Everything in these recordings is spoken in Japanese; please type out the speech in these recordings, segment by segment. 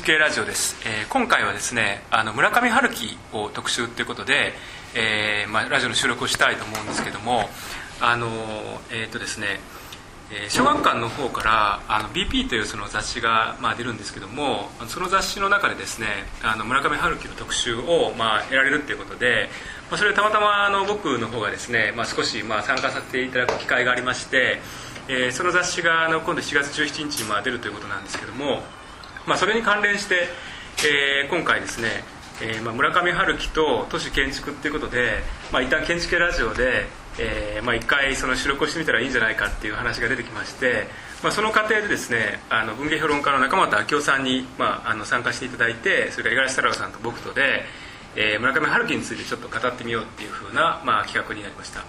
はい、えー、建築系ラジオです、えー、今回はですねあの村上春樹を特集ということで、えーまあ、ラジオの収録をしたいと思うんですけどもあのえっ、ー、とですねえ小学館の方からあの BP というその雑誌が、まあ、出るんですけどもその雑誌の中でですねあの村上春樹の特集を、まあ、得られるということで、まあ、それたまたまあの僕の方がですね、まあ、少し、まあ、参加させていただく機会がありまして、えー、その雑誌があの今度7月17日にまあ出るということなんですけども、まあ、それに関連して、えー、今回ですねえーまあ、村上春樹と都市建築っていうことで、まあ、一旦建築ラジオで、えーまあ、一回その収録をしてみたらいいんじゃないかっていう話が出てきまして、まあ、その過程でですねあの文芸評論家の中俣明夫さんに、まあ、あの参加していただいてそれから五十嵐太郎さんと僕とで、えー、村上春樹についてちょっと語ってみようっていうふうな、まあ、企画になりました。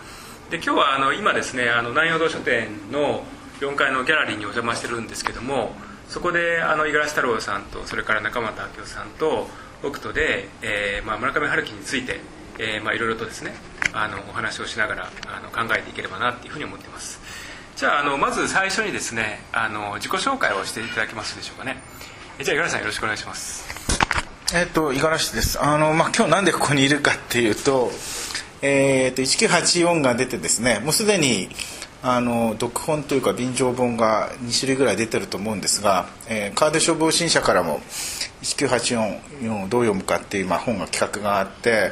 で今日はあの今ですねあの南陽堂書店の4階のギャラリーにお邪魔してるんですけどもそこであの五十嵐太郎さんとそれから中俣明夫さんと僕とで、えーまあ、村上春樹について、えーまあ、いろいろとですねあのお話をしながらあの考えていければなっていうふうに思っています。じゃああのまず最初にですねあの自己紹介をしていただけますでしょうかね。じゃあ五十嵐さんよろしくお願いします。えっと五十嵐です。あの、まあ、今日なんでここにいるかっていうと,、えー、と1984が出てですねもうすでにあの読本というか便乗本が2種類ぐらい出てると思うんですが、えー、カード消防新社からも1984をどう読むかっていう、まあ、本が企画があって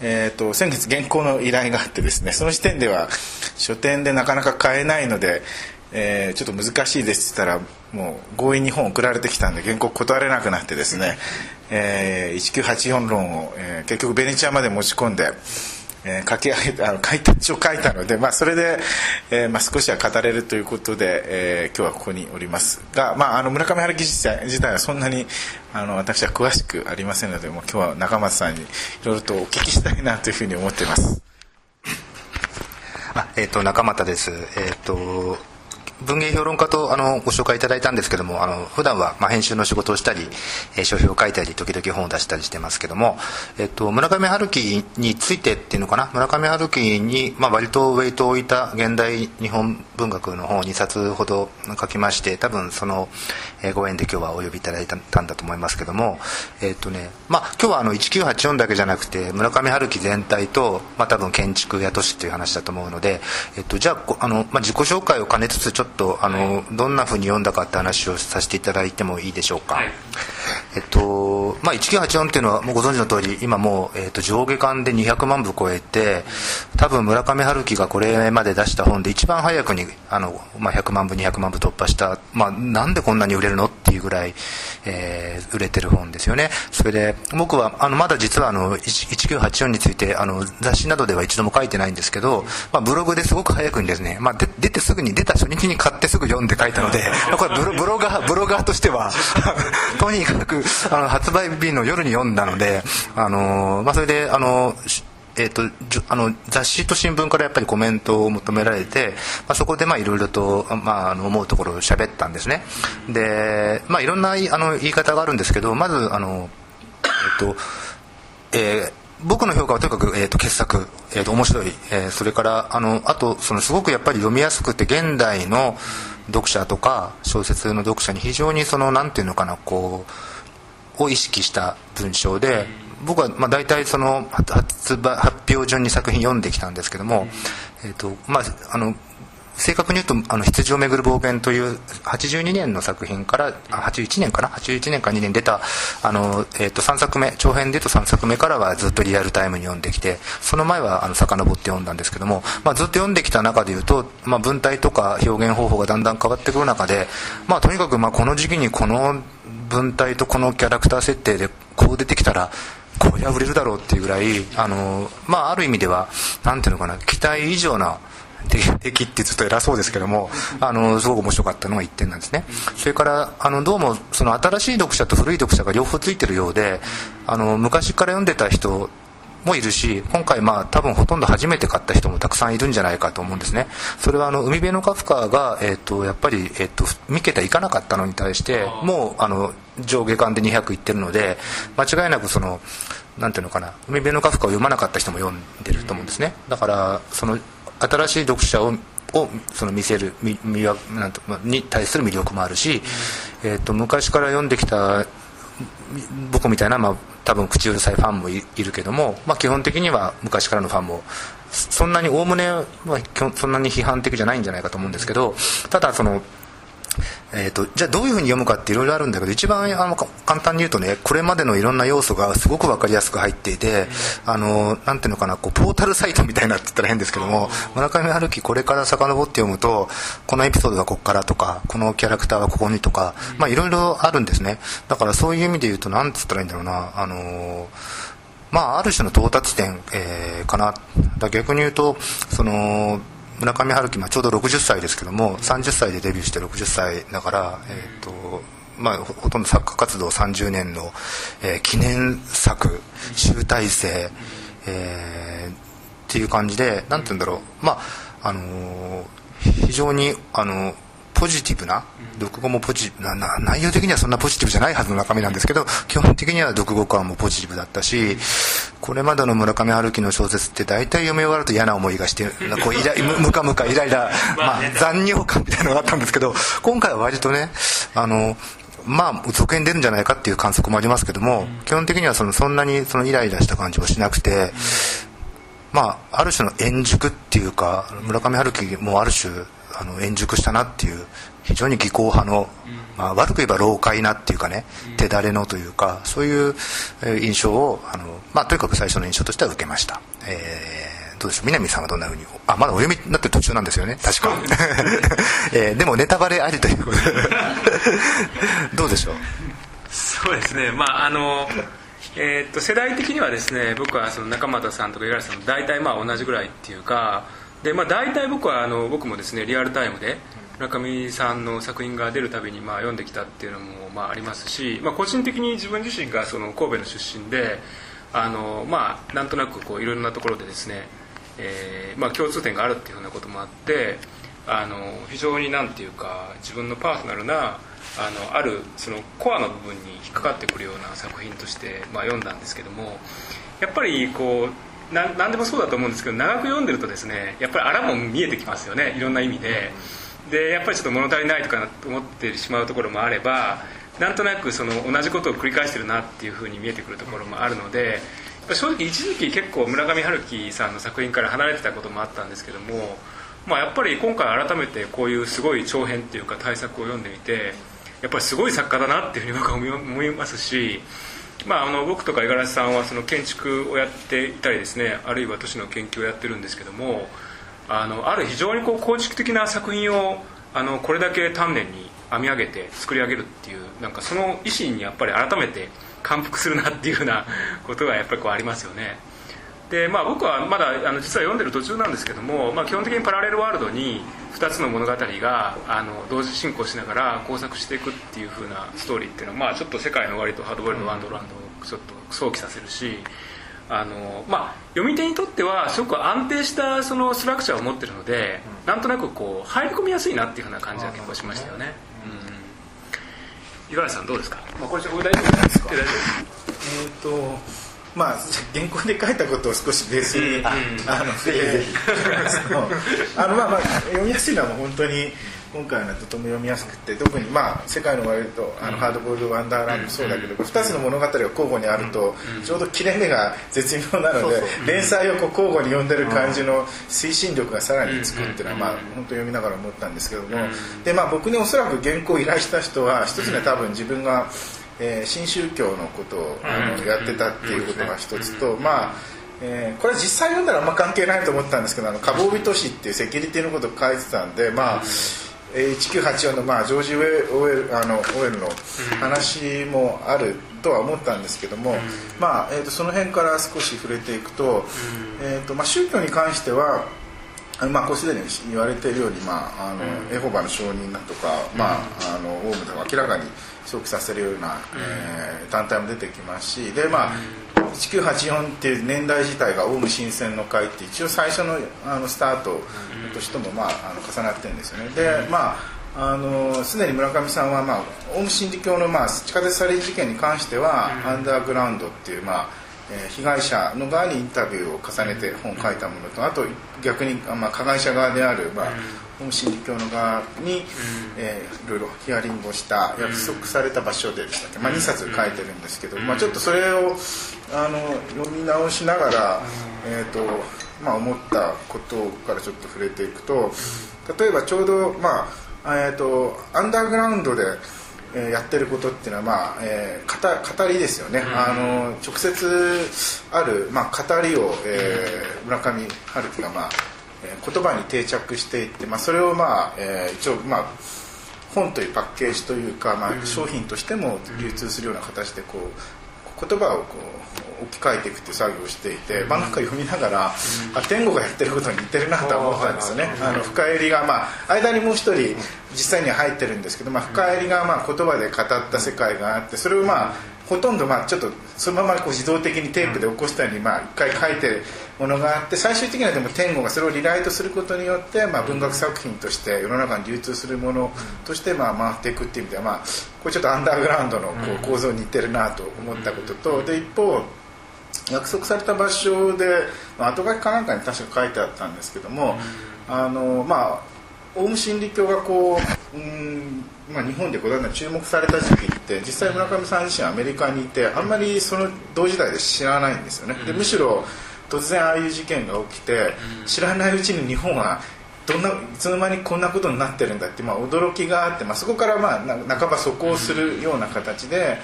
えーと、先月原稿の依頼があってですねその時点では書店でなかなか買えないので、えー、ちょっと難しいですって言ったらもう強引に本送られてきたんで原稿断れなくなってですね、えー、1984論を、えー、結局ベネチアまで持ち込んで。えー、書き上げあの書いた書書いたので、まあ、それで、えーまあ、少しは語れるということで、えー、今日はここにおりますが、まあ、あの村上春樹自体自体はそんなにあの私は詳しくありませんのでもう今日は中松さんにいろいろとお聞きしたいなというふうに思っています。あえーと、中俣です、えーと文芸評論家とあのご紹介いただいたんですけどもあの普段はまあ編集の仕事をしたり、えー、書評を書いたり時々本を出したりしてますけども、えっと、村上春樹についてっていうのかな？村上春樹に、まあ、割とウェイトを置いた現代日本文学の本を2冊ほど書きまして多分その、ご縁で今日はお呼びいただいたんだと思いますけども、えっとねまあ、今日はあの1984だけじゃなくて村上春樹全体と、まあ、多分建築や都市っていう話だと思うので、えっと、じゃああの、まあ、自己紹介を兼ねつつちょっとあのどんなふうに読んだかって話をさせていただいてもいいでしょうか、はい、えっとまあ1984っていうのはもうご存知の通り今もう、えっと、上下巻で200万部超えて多分村上春樹がこれまで出した本で一番早くにあの、まあ、100万部200万部突破した、まあ、なんでこんなに売れるのっていうぐらい、えー、売れてる本ですよね。それで僕はあのまだ実はあの1984についてあの雑誌などでは一度も書いてないんですけど、まあ、ブログですごく早くにですね、まあ、で出てすぐに出た初日に買ってすぐ読んで書いたのでこれブロ ブロガーブロガーとしては とにかくあの発売日の夜に読んだので、あのまあ、それであのえーと、あの雑誌と新聞からやっぱりコメントを求められて、まあ、そこでいろいろと、まあ、あの思うところを喋ったんですね。で、まあ、いろんなあの言い方があるんですけどまずあの、えっ、ー、とえー僕の評価はとにかく、えーと、傑作、えーと、面白い、えー、それからあのあとそのすごくやっぱり読みやすくて現代の読者とか小説の読者に非常にそのなんていうのかなこうを意識した文章で僕はまあ大体その発発表順に作品読んできたんですけども、えーとまあ、あの正確に言うと「あの羊をめぐる冒険」という82年の作品から81年かな？81年か2年出たあの、えー、と3作目長編で言うと3作目からはずっとリアルタイムに読んできてその前はあの遡って読んだんですけども、まあ、ずっと読んできた中で言うと、まあ、文体とか表現方法がだんだん変わってくる中で、まあ、とにかくまあこの時期にこの文体とこのキャラクター設定でこう出てきたらこれは売れるだろうっていうぐらいあの、まあ、ある意味ではなんていうのかな期待以上な敵ってずっと偉そうですけどもあのすごく面白かったのが1点なんですね。それからあのどうもその新しい読者と古い読者が両方ついてるようであの昔から読んでた人もいるし今回まあ多分ほとんど初めて買った人もたくさんいるんじゃないかと思うんですね。それはあの海辺のカフカが、えーと、やっぱり、えーと、三桁いかなかったのに対してもうあの上下巻で200いってるので間違いなくそのなんていうのかな海辺のカフカを読まなかった人も読んでると思うんですね。だからその新しい読者ををその見せる魅なんとに対する魅力もあるし、えーと、昔から読んできた僕みたいな、まあ、多分口うるさいファンもいるけども、まあ、基本的には昔からのファンもそんなにおおむねはそんなに批判的じゃないんじゃないかと思うんですけどただそのえーと、じゃあどういうふうに読むかっていろいろあるんだけど一番あの簡単に言うとねこれまでのいろんな要素がすごく分かりやすく入っていて、あのなんていうのかなこうポータルサイトみたいなって言ったら変ですけども村上春樹これから遡って読むとこのエピソードはここからとかこのキャラクターはここにとかいろいろあるんですね。だからそういう意味で言うと何つったらいいんだろうなあのまあ、ある種の到達点、えー、かな。だ逆に言うとその村上春樹、まあ、ちょうど60歳ですけども30歳でデビューして60歳だから、えーとまあ、ほとんど作家活動30年の、えー、記念作集大成、えー、っていう感じで何て言うんだろう。まああのー、非常にあのポジティブな読語もポジなな内容的にはそんなポジティブじゃないはずの中身なんですけど基本的には読語感もポジティブだったしこれまでの村上春樹の小説って大体読み終わると嫌な思いがして こうイラムカムカイライラ、まあ、残尿感みたいなのがあったんですけど今回は割とねあのまあ続編出るんじゃないかっていう観測もありますけども、基本的にはそのそんなにそのイライラした感じもしなくて、まあ、ある種の円熟っていうか村上春樹もある種あの円熟したなっていう非常に技巧派の、まあ、悪く言えば老快なっていうかね手だれのというかそういう印象をあの、まあ、とにかく最初の印象としては受けました、えー、どうでしょう？南さんはどんなふうに？あまだお読みになってる途中なんですよね。確か、えー、でもネタバレありということで。どうでしょう？そうですね。まああのえー、っと世代的にはですね僕はその中俣さんとか五十嵐さん大体まあ同じぐらいっていうかで、まあ、大体僕はあの僕もですねリアルタイムで村上さんの作品が出るたびにまあ読んできたっていうのもまあありますし、まあ、個人的に自分自身がその神戸の出身であの、まあ、なんとなくこういろんなところでですね、えーまあ、共通点があるっていうようなこともあってあの非常になんていうか自分のパーソナルなあのあるそのコアの部分に引っかかってくるような作品として、まあ、読んだんですけどもやっぱりこうな何でもそうだと思うんですけど長く読んでるとですねやっぱりあらも見えてきますよねいろんな意味で。でやっぱりちょっと物足りないとかと思ってしまうところもあればなんとなくその同じことを繰り返してるなっていうふうに見えてくるところもあるので正直一時期結構村上春樹さんの作品から離れてたこともあったんですけども、まあ、やっぱり今回改めてこういうすごい長編っていうか大作を読んでみてやっぱりすごい作家だなっていうふうに僕は思いますしまあ、あの僕とか五十嵐さんはその建築をやっていたりですねあるいは都市の研究をやってるんですけどもあのある非常にこう構築的な作品をあのこれだけ丹念に編み上げて作り上げるっていうなんかその意思にやっぱり改めて感服するなっていうふうなことがやっぱりこうありますよね。で、まあ、僕はまだあの実は読んでる途中なんですけども、まあ、基本的にパラレルワールドに2つの物語があの同時進行しながら工作していくっていう風なストーリーっていうのは、まあ、ちょっと世界の終わりとハードボイルドワンドランドをちょっと想起させるしあの、まあ、読み手にとってはすごく安定したそのストラクチャーを持ってるので、うん、なんとなくこう入り込みやすいなっていう風な感じが結構しましたよね。五十嵐さんどうですか、まあ、これ大丈夫ですか？えっ、とまあ原稿で書いたことを少しベースに、うん、あのあのまあまあ読みやすいのはもう本当に今回のとても読みやすくて特にまあ世界の終わりとあの、ハードボールドワンダーランドもそうだけど、2つの物語が交互にあると、ちょうど切れ目が絶妙なので、連載をこう交互に読んでる感じの推進力がさらにつくっていうのは、まあ本当読みながら思ったんですけども、でまあ僕におそらく原稿を依頼した人は一つには多分自分がえー、新宗教のことを、あのやってたっていうことが一つと、まあえー、これは実際読んだらあんま関係ないと思ったんですけど「あのカボービ都市」っていうセキュリティのことを書いてたんでまあ、1984の、まあ、ジョージ・オウェルあのの話もあるとは思ったんですけども、まあえーと、その辺から少し触れていくと,、えーとまあ、宗教に関してはまあ、こうすでに言われているように、まあ、あのエホバの証人だとか、まあ、あのオウムでも明らかに想起させるような、えー、団体も出てきますしで、まあ、1984っていう年代自体がオウム新選の会って一応最初のあのスタートとしても、まあ、あの重なってるんですよね。でまああのすでに村上さんは、まあ、オウム真理教の、まあ、地下鉄サリン事件に関しては、アンダーグラウンドっていう、まあえー被害者の側にインタビューを重ねて本を書いたものとあと逆に、あまあ、加害者側である、まあ本心理教の側に、えーいろいろヒアリングをした約束された場所ででしたっけ、まあ、2冊書いてるんですけど、まあ、ちょっとそれをあの読み直しながら、えーとまあ、思ったことからちょっと触れていくと例えばちょうど、まあえー、とアンダーグラウンドで、えーやってることっていうのは、まあえー語語りですよね、あの直接ある、まあ、語りを、えー村上春樹が、まあえー言葉に定着していって、まあ、それを、まあえー一応、まあ、本というパッケージというか、まあ、商品としても流通するような形でこう言葉をこう置き換えていくっていう作業をしていて、まあ、なんか読みながら、あ天狗がやってることに似てるなとは思ったんですよね。あの深入りが、まあ、間にもう一人実際には入ってるんですけど、まあ、深入りがまあ言葉で語った世界があってそれをまあほとんどまあちょっとそのままこう自動的にテープで起こしたようにまあ一回書いてるものがあって最終的にはでも天狗がそれをリライトすることによってまあ文学作品として世の中に流通するものとしてまあ回っていくっていう意味ではまあこれちょっとアンダーグラウンドのこう構造に似てるなと思ったこととで一方約束された場所でまあ後書きかなんかに確か書いてあったんですけどもあのまあオウム真理教がこう、うんまあ、日本でこうだんだん注目された時期って実際村上さん自身アメリカにいてあんまりその同時代で知らないんですよね。でむしろ突然ああいう事件が起きて知らないうちに日本はどんないつの間にこんなことになってるんだって、まあ、驚きがあって、まあ、そこから、まあ、半ば素行するような形で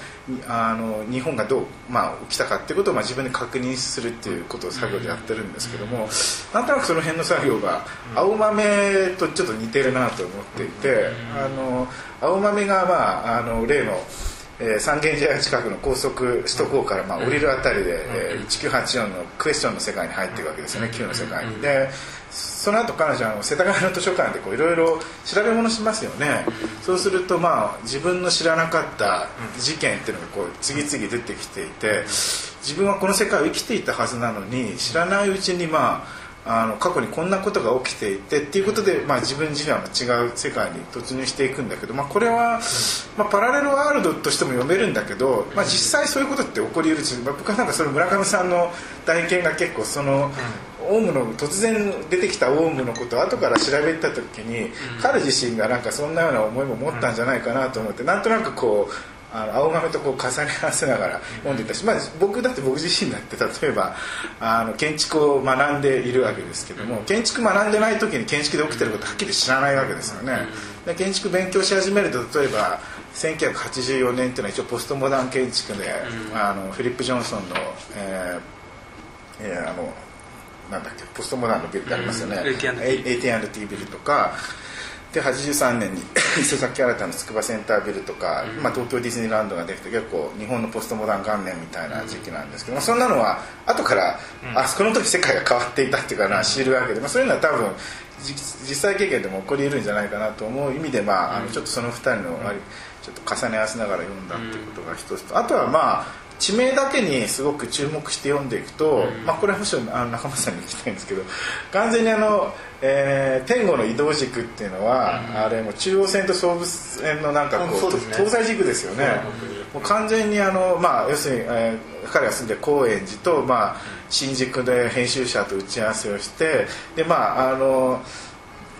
あの日本がどう、まあ、起きたかっていうことを、まあ、自分で確認するっていうことを作業でやってるんですけどもなんとなくその辺の作業が青豆とちょっと似てるなと思っていてあの青豆が、まあ、あの例の。えー三軒茶屋近くの高速首都高からまあ降りるあたりで、えー1984のクエスチョンの世界に入っていくわけですよね Q の世界に。でその後彼女は世田谷の図書館でこういろいろ調べ物しますよね、そうするとまあ自分の知らなかった事件っていうのがこう次々出てきていて自分はこの世界を生きていたはずなのに知らないうちにまああの過去にこんなことが起きていてっていうことで、まあ、自分自身は違う世界に突入していくんだけど、まあ、これは、まあ、パラレルワールドとしても読めるんだけど、まあ、実際そういうことって起こりうるし、まあ、僕はなんかその村上さんの体験が結構その、オウムの突然出てきたオウムのことを後から調べた時に、彼自身がなんかそんなような思いも持ったんじゃないかなと思ってなんとなくこうあの青豆とこう重ね合わせながら読んでいたし、まあ、僕だって僕自身だって例えばあの建築を学んでいるわけですけども建築学んでない時に建築で起きてることはっきり知らないわけですよね。で建築勉強し始めると例えば1984年っていうのは一応ポストモダン建築で、あのフィリップ・ジョンソンの、えーえーあのなんだっけポストモダンのビルってありますよね、うん AT&T ビルとか。で83年に 磯崎新の筑波センタービルとか、まあ、東京ディズニーランドができて結構日本のポストモダン元年みたいな時期なんですけど、まあ、そんなのは後から、あそこの時世界が変わっていたっていうかな知るわけで、まあ、そういうのは多分じ実際経験でも起こり得るんじゃないかなと思う意味で、まあ、あのちょっとその2人のちょっと重ね合わせながら読んだっていうことが一つとあとはまあ地名だけにすごく注目して読んでいくと、まあ、これはむしろあの中間さんに聞きたいんですけど 完全にあの、えー天狗の移動軸っていうのは、あれもう中央線と総武線のなんかこう、ね。東西軸ですよね、もう完全にあの、まあ、要するに、えー彼が住んでる高円寺と、まあ、新宿で編集者と打ち合わせをしてでまああの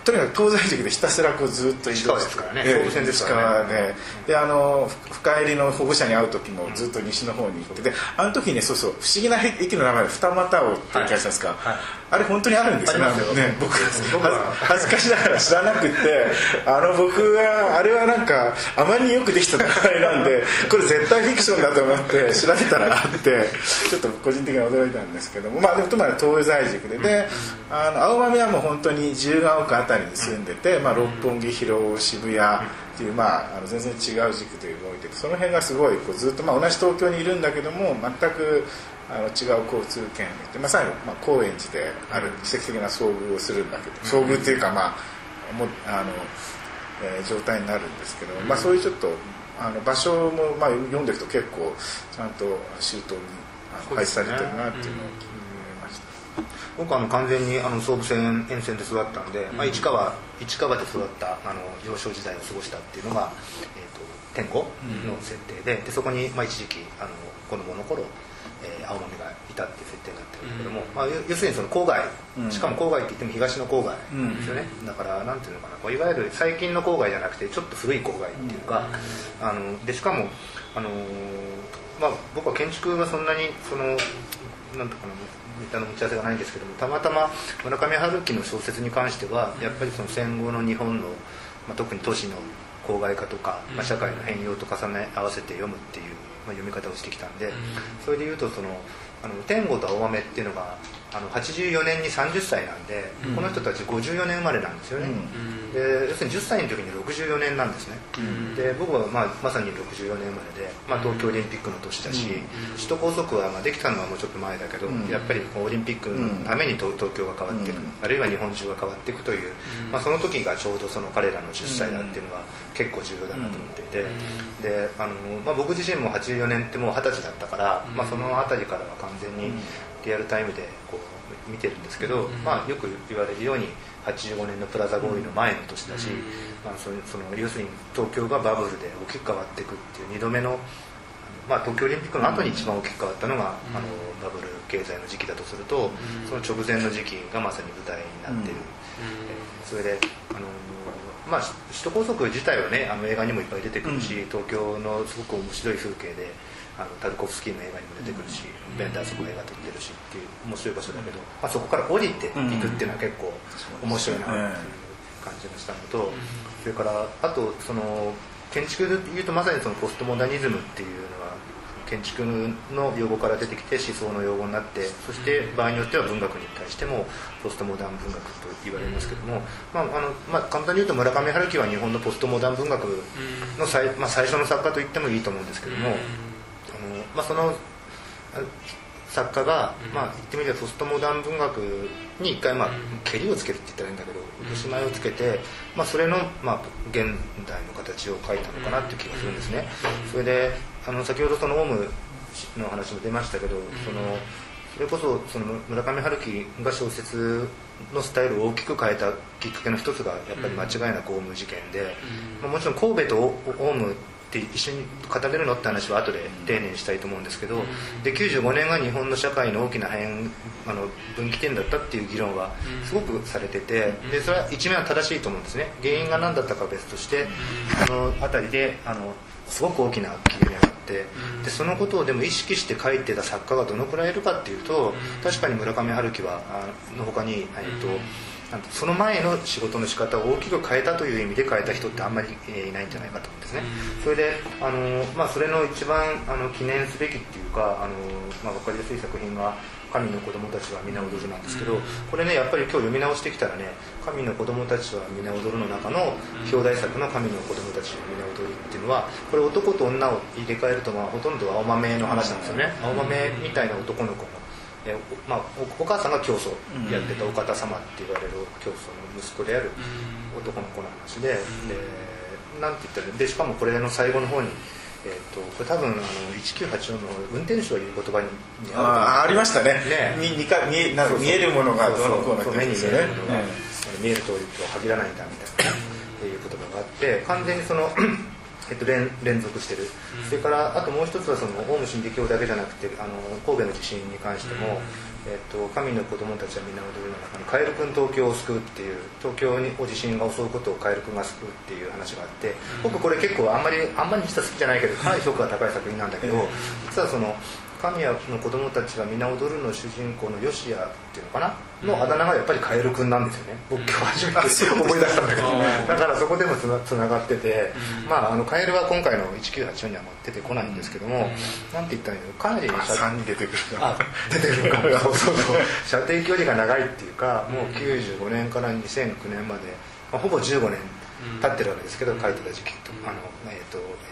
とにかく東西軸でひたすらこうずっと移動して線ですからね。でであの深入りの保護者に会う時もずっと西の方に行ってであの時ねそうそう不思議な駅の名前で二股をって気がしたんですか、はいあれ本当にあるんですよ。ね僕。僕は。恥ずかしながら知らなくって。あの僕はあれはなんかあまりによくできた名前なんでこれ絶対フィクションだと思って調べたらあってちょっと個人的には驚いたんですけども。まあでもともあれ東西軸で。であの青豆はもう本当に自由が丘あたりに住んでて、まあ、六本木広尾渋谷っていう、まあ、あの全然違う軸で動いててその辺がすごいこうずっと、まあ、同じ東京にいるんだけども全くあの違う交通圏で、まあ、最後、まあ、高円寺である奇跡的な遭遇をするんだけど遭遇っていうかまあもうあの、えー状態になるんですけど、まあ、そういうちょっとあの場所も、まあ、読んでいくと結構ちゃんと周到に配置されてるなっていうのを思いました。僕はあの完全にあの総武線沿線で育ったんで、まあ、市川市川で育ったあの幼少時代を過ごしたっていうのが、えーと、天狗の設定で,、でそこに、まあ、一時期あの子供の頃、えー、青豆がいたっていう設定になってるんだけども、まあ、要するにその郊外、しかも郊外って言っても東の郊外なん。ですよね、だからなんていうのかなこういわゆる最近の郊外じゃなくてちょっと古い郊外っていうか、あのでしかもあのまあ、僕は建築がそんなにそのなんとかなあの打ち合わせがないんですけどもたまたま村上春樹の小説に関してはやっぱりその戦後の日本の、まあ、特に都市の郊外化とか、まあ、社会の変容と重ね合わせて読むっていう、まあ、読み方をしてきたんでそれでいうとそのあの天狗と青豆っていうのがあの84年に30歳なんで、うん、この人たち54年生まれなんですよね、うん、で要するに10歳の時に64年なんですね、うん、で僕は、まあ、まさに64年生まれで、まあ、東京オリンピックの年だし、首都高速は、まあ、できたのはもうちょっと前だけど、やっぱりオリンピックのために東京が変わっていく、あるいは日本中が変わっていくという、まあ、その時がちょうどその彼らの10歳だっていうのは結構重要だなと思っていて、であの、まあ、僕自身も84年ってもう二十歳だったから、まあ、その辺りからは完全にリアルタイムでこう見てるんですけど、まあ、よく言われるように85年のプラザ合意の前の年だし、まあ、そのその要するに東京がバブルで大きく変わっていくっていう2度目の、まあ、東京オリンピックの後に一番大きく変わったのが、あのバブル経済の時期だとすると、その直前の時期がまさに舞台になっている、えそれであのまあ、首都高速自体はねあの映画にもいっぱい出てくるし、東京のすごく面白い風景であのタルコフスキーの映画にも出てくるし、うん、ベンダーそこ映画撮ってるしっていう面白い場所だけど、まあ、そこから降りていくっていうのは結構面白いなっていう感じがしたのと、それからあとその建築でいうとまさにそのポストモダニズムっていうのは建築の用語から出てきて思想の用語になってそして場合によっては文学に対してもポストモダン文学と言われますけども、まああのまあ、簡単に言うと村上春樹は日本のポストモダン文学の最,、まあ、最初の作家と言ってもいいと思うんですけども。まあ、その作家が、まあ、言ってみればポストモダン文学に一回、まあ、けりをつけるって言ったらいいんだけど落とし前をつけて、まあ、それの、まあ、現代の形を書いたのかなっていう気がするんですね。それであの先ほどそのオウムの話も出ましたけどそのそれこそその村上春樹が小説のスタイルを大きく変えたきっかけの一つがやっぱり間違いなくオウム事件で、まあ、もちろん神戸とオウムって一緒に語れるのって話は後で丁寧にしたいと思うんですけどで95年が日本の社会の大きな変あの分岐点だったっていう議論はすごくされててでそれは一面は正しいと思うんですね。原因が何だったかは別としてあの辺りであのすごく大きな切れ目があってでそのことをでも意識して書いてた作家がどのくらいいるかっていうと確かに村上春樹はあの他に、えっとその前の仕事の仕方を大きく変えたという意味で変えた人ってあんまりいないんじゃないかと思うんですね。それであの、まあ、それの一番あの記念すべきっていうかあの、まあ、分かりやすい作品が「神の子供たちは皆踊る」なんですけどこれねやっぱり今日読み直してきたらね「神の子供たちは皆踊る」の中の表題作の「神の子供たちは皆踊る」っていうのはこれ男と女を入れ替えるとまあほとんど青豆の話なんですよね。青豆みたいな男の子のえまあ、お母さんが教祖やってた岡田様って言われる教祖の息子である男の子の話で,、でなんて言ったらでしかもこれの最後の方に、えーと、これ多分あの1984の運転手を言う言葉にあありましたね。ね。見見か見えなんか見えるものがどのこうな目に見えるものが、見える通りと限らないんだみたいなっていう言葉があって完全にそのえっと、連連続してる、うん、それからあともう一つはそのオウム真理教だけじゃなくてあの神戸の地震に関しても、うん、えっと、神の子供たちは皆踊るの中にカエル君東京を救うっていう東京にお地震が襲うことをカエル君が救うっていう話があって、僕これ結構あんまりあんまり実は好きじゃないけどかなり評価が高い作品なんだけど、実はその神谷の子供たちが皆踊るの主人公のヨシアっていうのかな？のあだ名がやっぱりカエル君なんですよね。僕今日初めて思い出したんだけど。だからそこでもつなつながってて、まああのカエルは今回の1984には出てこないんですけども、なんて言ったらいいの？かなり3に出てくるあ出てくるかそうそう。そう射程距離が長いっていうかもう95年から2009年まで、まあ、ほぼ15年経ってるわけですけど書いてた時期と。あのえっ、ー、と、えー、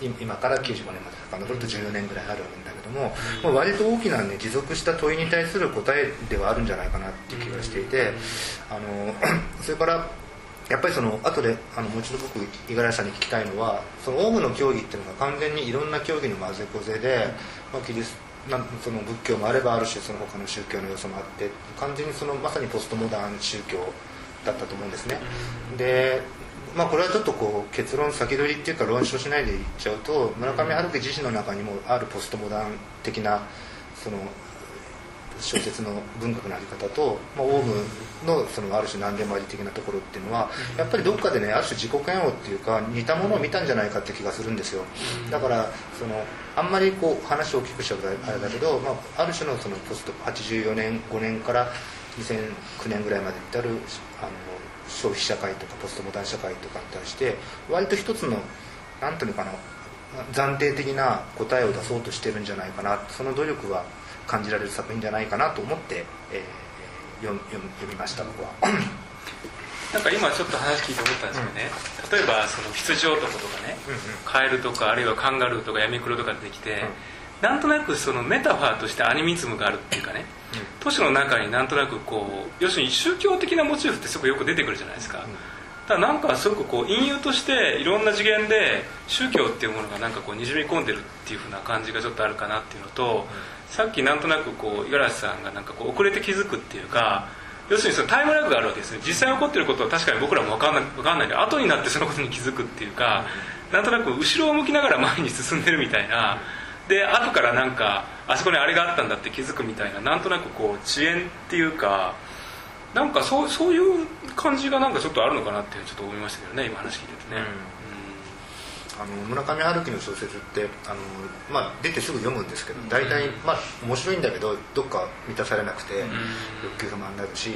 今から95年まで遡ると14年ぐらいあるわけだけども、まあ、割と大きな、ね、持続した問いに対する答えではあるんじゃないかなっていう気がしていてあの それからやっぱりその後であのもう一度僕五十嵐さんに聞きたいのはそのオウムの競技っていうのが完全にいろんな競技の混ぜこぜで、まあ、キリスなんその仏教もあればある種その他の宗教の要素もあって完全にそのまさにポストモダン宗教だったと思うんですね、でまあこれはちょっとこう結論先取りっていうか論証しないで言っちゃうと村上春樹自身の中にもあるポストモダン的なその小説の文学のあり方と、まあ、オウムのそのある種何でもあり的なところっていうのはやっぱりどっかでねある種自己嫌悪っていうか似たものを見たんじゃないかって気がするんですよ。だからそのあんまりこう話を大きくしちゃうとあれだけど、まあ、ある種のそのポスト84年5年から2009年ぐらいまで至るあの消費社会とかポストモダン社会とかに対して割と一つの何ていうのかな暫定的な答えを出そうとしてるんじゃないかなその努力は感じられる作品じゃないかなと思って、えー、読読みました僕は。なんか今ちょっと話聞いて思ったんですけどね、うん、例えばその羊男とかね、うんうん、カエルとかあるいはカンガルーとかヤミクロとか出てきて、うん、なんとなくそのメタファーとしてアニミズムがあるっていうかね、うん、都市の中になんとなくこう要するに宗教的なモチーフってすごくよく出てくるじゃないですか、ただなんかすごくこう隠喩としていろんな次元で宗教っていうものがなんかこうにじみ込んでるっていうふうな感じがちょっとあるかなっていうのと、さっきなんとなくこう五十嵐さんがなんかこう遅れて気づくっていうか要するにそのタイムラグがあるわけですね。実際起こってることは確かに僕らも分かんない分かんないけど後になってそのことに気づくっていうかなんとなく後ろを向きながら前に進んでるみたいなで後からなんかあそこにあれがあったんだって気づくみたいななんとなくこう遅延っていうかなんかそうそういう感じがなんかちょっとあるのかなってちょっと思いましたけどね今話聞いててね。うんあの村上春樹の小説ってあの、まあ、出てすぐ読むんですけど大体、まあ、面白いんだけどどっか満たされなくて欲求不満になるし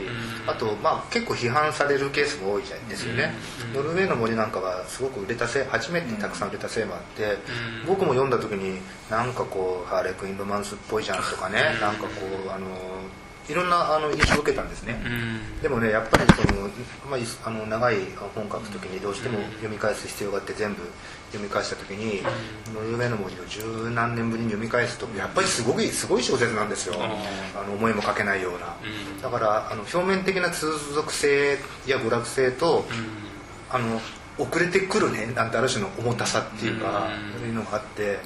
あと、まあ、結構批判されるケースも多いですよね。ノルウェーの森なんかはすごく売れたせい初めてたくさん売れたせいもあって僕も読んだ時になんかこうハーレクインロマンスっぽいじゃんとかねなんかこうあのいろんなあの印象を受けたんですね、でもねやっぱりその、まあ、あの長い本書く時にどうしても読み返す必要があって全部読み返した時に「ノルウェーの森」を十何年ぶりに読み返すとやっぱりすごいすごい小説なんですよ。あの思いもかけないような。だからあの表面的な通俗性や娯楽性とあの遅れてくるねなんてある種の重たさっていうかそういうのがあって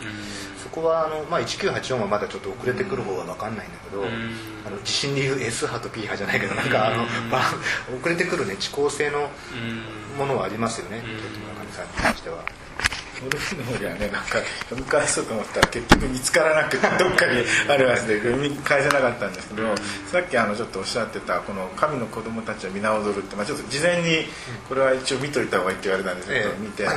そこはあの、まあ、1984はまだちょっと遅れてくる方は分かんないんだけどあの地震でいう S 波と P 波じゃないけどなんかあの、まあ、遅れてくるね遅効性のものはありますよね。村上さんに関しては。俺の方ではねなんか読み返そうと思ったら結局見つからなくてどっかにあるはずで読み返せなかったんですけどさっきあのちょっとおっしゃってたこの「神の子供たちは皆踊る」って、まあ、ちょっと事前にこれは一応見といた方がいいって言われたんですけど、見て。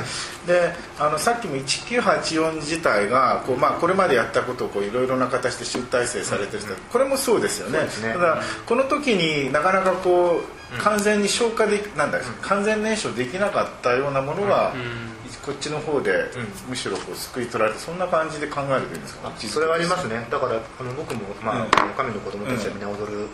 であのさっきも1984自体がこう、まあ、これまでやったことをいろいろな形で集大成されてるこれもそうですよね。ただこの時になかなかこう完全に消化でなんだ完全燃焼できなかったようなものが、こっちの方で、むしろこう救い取られてそんな感じで考えるといいんですか？それはありますね。だからあの僕も、まあ神の子供たちは皆踊る」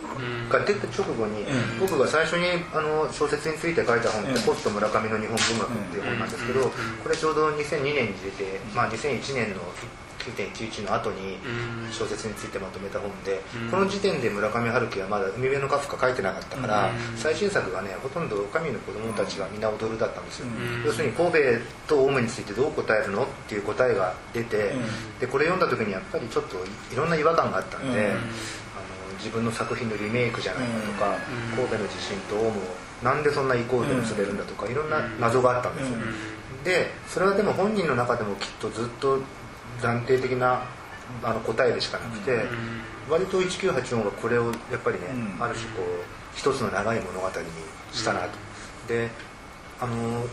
が出た直後に、僕が最初にあの小説について書いた本って「ポスト村上の日本文学」っていう本なんですけどこれちょうど2002年に出て、まあ、2001年の9.11の後に小説についてまとめた本で、この時点で村上春樹はまだ海辺のカフカ書いてなかったから、最新作がねほとんど「神の子供たちが皆踊る」だったんですよ、要するに神戸とオウムについてどう答えるのっていう答えが出て、でこれ読んだ時にやっぱりちょっといろんな違和感があったんで、あの自分の作品のリメイクじゃないかとか、神戸の地震とオウムをなんでそんなイコールで結べるんだとかいろんな謎があったんですよ、でそれはでも本人の中でもきっとずっと暫定的なあの答えでしかなくて、割と1984がこれをやっぱりね、ある種こう一つの長い物語にしたなと。であの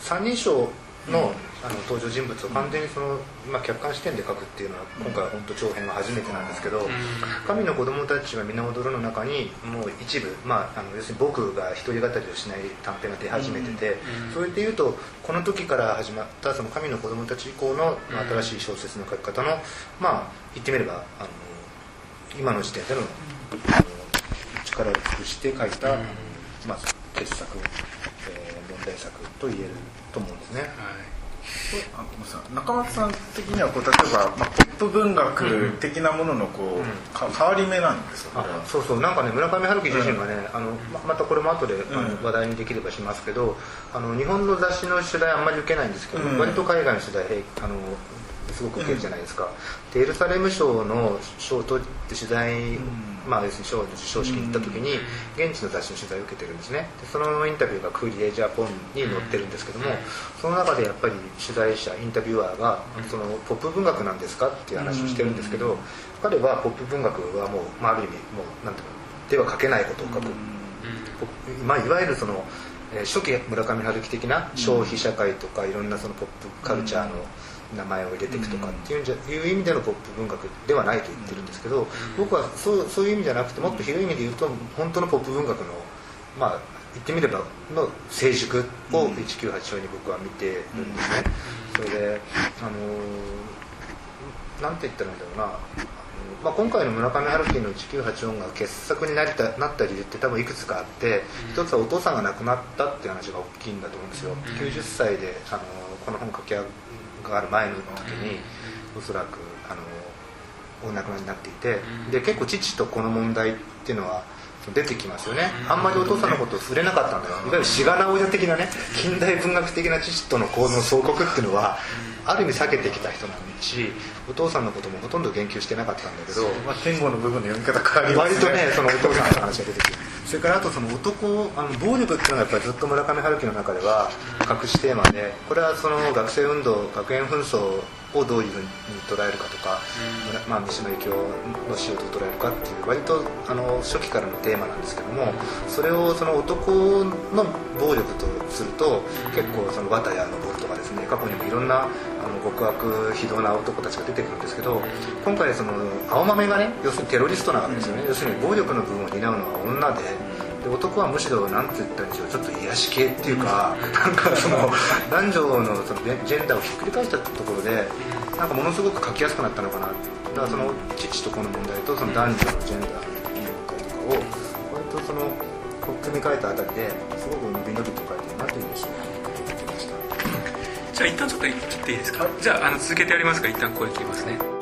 三人称のあの登場人物を完全にその、まあ、客観視点で書くっていうのは今回は本当長編は初めてなんですけど「神の子供たちは皆踊る」の中にもう一部、まあ、あの要するに僕が一人語りをしない短編が出始めててそれでいうとこの時から始まったその神の子供たち以降の新しい小説の書き方のまあ言ってみればあの今の時点でのあの力を尽くして書いた、まあ、傑作、えー、問題作と言えると思うんですね。はい。あさ中松さん的にはこう例えば、まあ、ポップ文学的なもののこう、うん、変わり目なんですかそうそう。なんかね村上春樹自身がね、うん、あのままたこれも後で、あの話題にできればしますけどあの日本の雑誌の取材あんまり受けないんですけど、割と海外の取材あのすごく受けるじゃないですか、でエルサレム賞の賞を取って取材、まあ要するに賞の授賞式に行った時に現地の雑誌の取材を受けてるんですね。でそのインタビューがクーリエジャポンに載ってるんですけどもその中でやっぱり取材者インタビュアーがそのポップ文学なんですかっていう話をしてるんですけど彼はポップ文学はもう、まあ、ある意味もうなんていうのでは書けないことを書く、まあ、いわゆるそのえー初期村上春樹的な消費社会とかいろんなそのポップカルチャーの名前を入れていくとかっていうんじゃいう意味でのポップ文学ではないと言ってるんですけど僕はそうそういう意味じゃなくてもっと広い意味で言うと本当のポップ文学のまあ言ってみればの成熟を1984に僕は見てるんですね。それであのーなんて言ったらいいんだろうな。まあ、今回の村上春樹の1984が傑作になりたなった理由って多分いくつかあって一つはお父さんが亡くなったっていう話が大きいんだと思うんですよ、90歳であのこの本書き上がる前の時におそらくあのお亡くなりになっていてで結構父とこの問題っていうのは出てきますよね。あんまりお父さんのことを触れなかったんだよ。いわゆる志賀直哉的なね近代文学的な父との行動の相国っていうのはある意味避けてきた人なんしお父さんのこともほとんど言及してなかったんだけどまあ、天狗の部分の読み方変わります割とねそのお父さんの話が出てくるそれからあとその男あの暴力っていうのがやっぱりずっと村上春樹の中では隠しテーマでこれはその学生運動学園紛争をどういうふうに捉えるかとか、まあ、三島由紀夫の死をどう捉えるかっていう割とあの初期からのテーマなんですけどもそれをその男の暴力とすると結構その綿谷昇とかですね。過去にもいろんなあの極悪非道な男たちが出てくるんですけど今回その青豆がね要するにテロリストなわけですよね、要するに暴力の部分を担うのは女でで男はむしろ何て言ったんでしょうちょっと癒し系っていうか、なんかその男女のそのジェンダーをひっくり返したところでなんかものすごく書きやすくなったのかな。だからその父と子の問題とその男女のジェンダーの問題とかを割とその組み替えたあたりですごく伸び伸びと書一旦ちょっと切っていいですか？じゃああの続けてやりますか一旦これ切りますね。